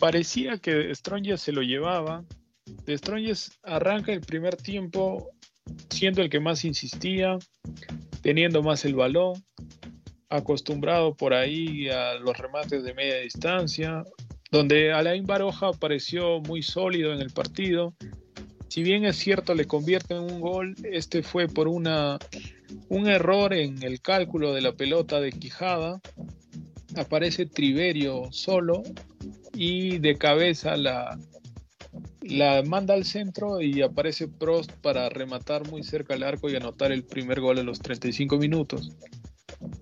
parecía que Strongest se lo llevaba. De arranca el primer tiempo siendo el que más insistía, teniendo más el balón, acostumbrado por ahí a los remates de media distancia, donde Alain Baroja pareció muy sólido en el partido. Si bien es cierto le convierte en un gol, este fue por una, un error en el cálculo de la pelota de Quijada. Aparece Triverio solo y de cabeza la, la manda al centro y aparece Prost para rematar muy cerca al arco y anotar el primer gol en los 35 minutos.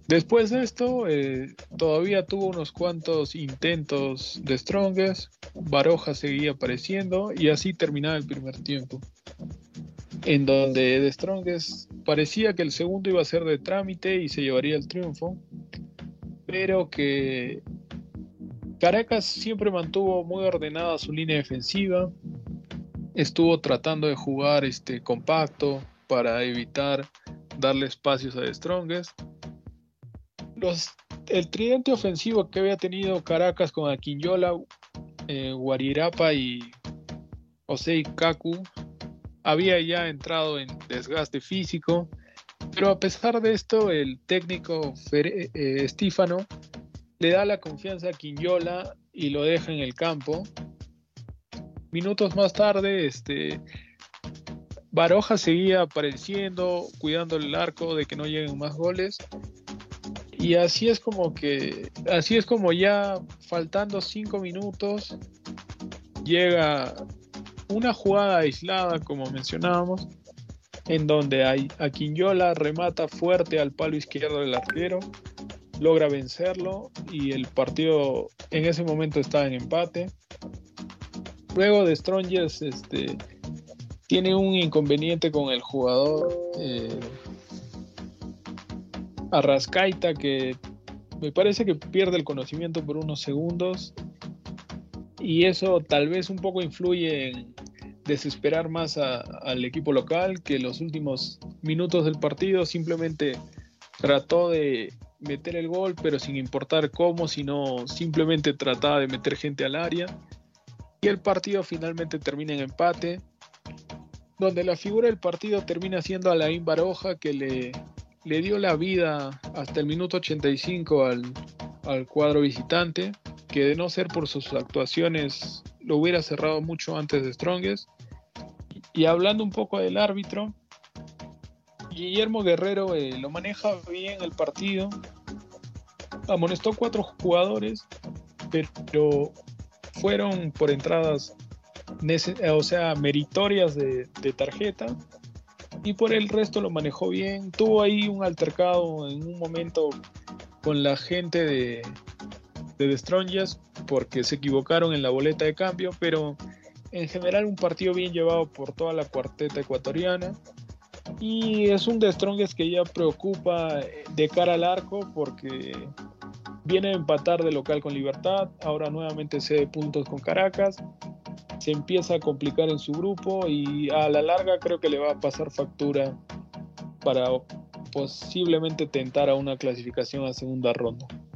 Después de esto, eh, todavía tuvo unos cuantos intentos de Strongest, Baroja seguía apareciendo y así terminaba el primer tiempo. En donde de Strongest parecía que el segundo iba a ser de trámite y se llevaría el triunfo, pero que Caracas siempre mantuvo muy ordenada su línea defensiva, estuvo tratando de jugar este compacto para evitar darle espacios a Strongest el tridente ofensivo que había tenido Caracas con Aquinyola, eh, Guarirapa y Osei Kaku había ya entrado en desgaste físico, pero a pesar de esto, el técnico eh, Estífano le da la confianza a Quinyola y lo deja en el campo. Minutos más tarde, este, Baroja seguía apareciendo, cuidando el arco de que no lleguen más goles y así es como que, así es como ya faltando cinco minutos, llega una jugada aislada, como mencionábamos, en donde a Quinyola remata fuerte al palo izquierdo del arquero, logra vencerlo y el partido en ese momento está en empate. Luego de Strongers este, tiene un inconveniente con el jugador. Eh, Arrascaita que me parece que pierde el conocimiento por unos segundos y eso tal vez un poco influye en desesperar más al equipo local que los últimos minutos del partido simplemente trató de meter el gol pero sin importar cómo sino simplemente trataba de meter gente al área y el partido finalmente termina en empate donde la figura del partido termina siendo Alain Baroja que le le dio la vida hasta el minuto 85 al, al cuadro visitante, que de no ser por sus actuaciones lo hubiera cerrado mucho antes de Strongest. Y hablando un poco del árbitro, Guillermo Guerrero eh, lo maneja bien el partido, amonestó cuatro jugadores, pero fueron por entradas, o sea, meritorias de, de tarjeta y por el resto lo manejó bien. Tuvo ahí un altercado en un momento con la gente de, de The Strongest porque se equivocaron en la boleta de cambio, pero en general un partido bien llevado por toda la cuarteta ecuatoriana. Y es un The Strongest que ya preocupa de cara al arco porque viene a empatar de local con Libertad, ahora nuevamente cede puntos con Caracas se empieza a complicar en su grupo y a la larga creo que le va a pasar factura para posiblemente tentar a una clasificación a segunda ronda.